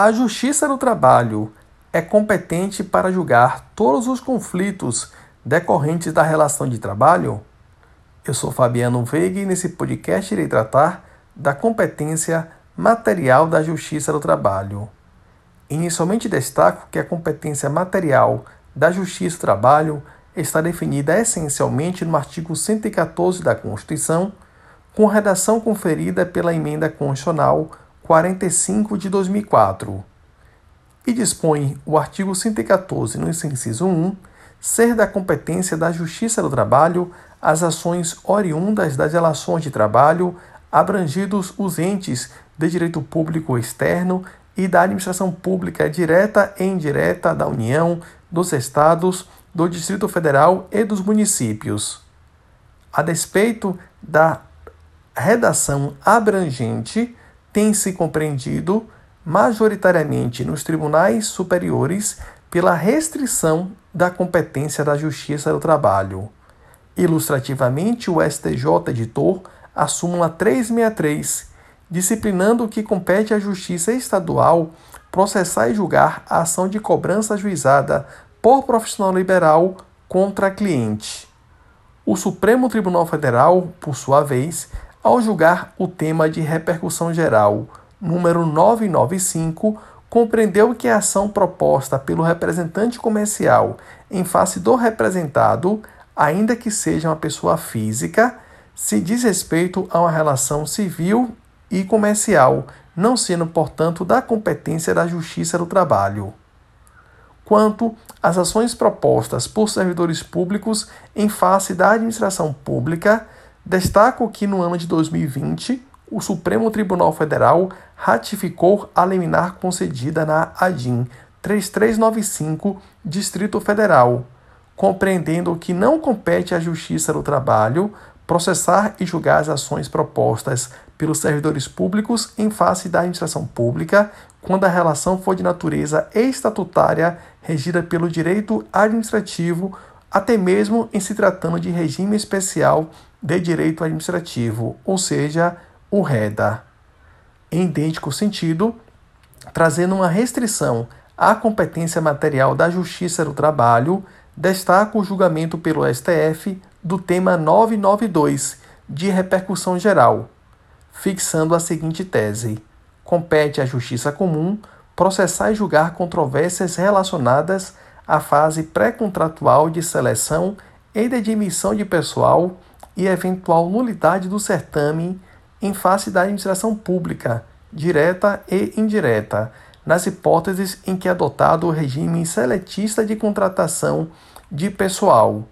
A Justiça do Trabalho é competente para julgar todos os conflitos decorrentes da relação de trabalho? Eu sou Fabiano Veiga e nesse podcast irei tratar da competência material da Justiça do Trabalho. Inicialmente destaco que a competência material da Justiça do Trabalho está definida essencialmente no artigo 114 da Constituição, com redação conferida pela Emenda Constitucional 45 de 2004. E dispõe o artigo 114, no inciso 1, ser da competência da Justiça do Trabalho as ações oriundas das relações de trabalho, abrangidos os entes de direito público externo e da administração pública direta e indireta da União, dos Estados, do Distrito Federal e dos municípios. A despeito da redação abrangente, tem se compreendido, majoritariamente nos tribunais superiores, pela restrição da competência da Justiça do Trabalho. Ilustrativamente, o STJ editor a súmula 363, disciplinando que compete à Justiça Estadual processar e julgar a ação de cobrança ajuizada por profissional liberal contra cliente. O Supremo Tribunal Federal, por sua vez, ao julgar o tema de repercussão geral número 995, compreendeu que a ação proposta pelo representante comercial em face do representado, ainda que seja uma pessoa física, se diz respeito a uma relação civil e comercial, não sendo, portanto, da competência da Justiça do Trabalho. Quanto às ações propostas por servidores públicos em face da administração pública, Destaco que no ano de 2020, o Supremo Tribunal Federal ratificou a liminar concedida na ADIM 3395, Distrito Federal, compreendendo que não compete à Justiça do Trabalho processar e julgar as ações propostas pelos servidores públicos em face da administração pública, quando a relação for de natureza estatutária regida pelo direito administrativo, até mesmo em se tratando de regime especial de direito administrativo, ou seja, o REDA. Em idêntico sentido, trazendo uma restrição à competência material da Justiça do Trabalho, destaca o julgamento pelo STF do tema 992, de repercussão geral, fixando a seguinte tese: compete à Justiça Comum processar e julgar controvérsias relacionadas à fase pré-contratual de seleção e de admissão de pessoal e eventual nulidade do certame em face da administração pública, direta e indireta, nas hipóteses em que é adotado o regime seletista de contratação de pessoal.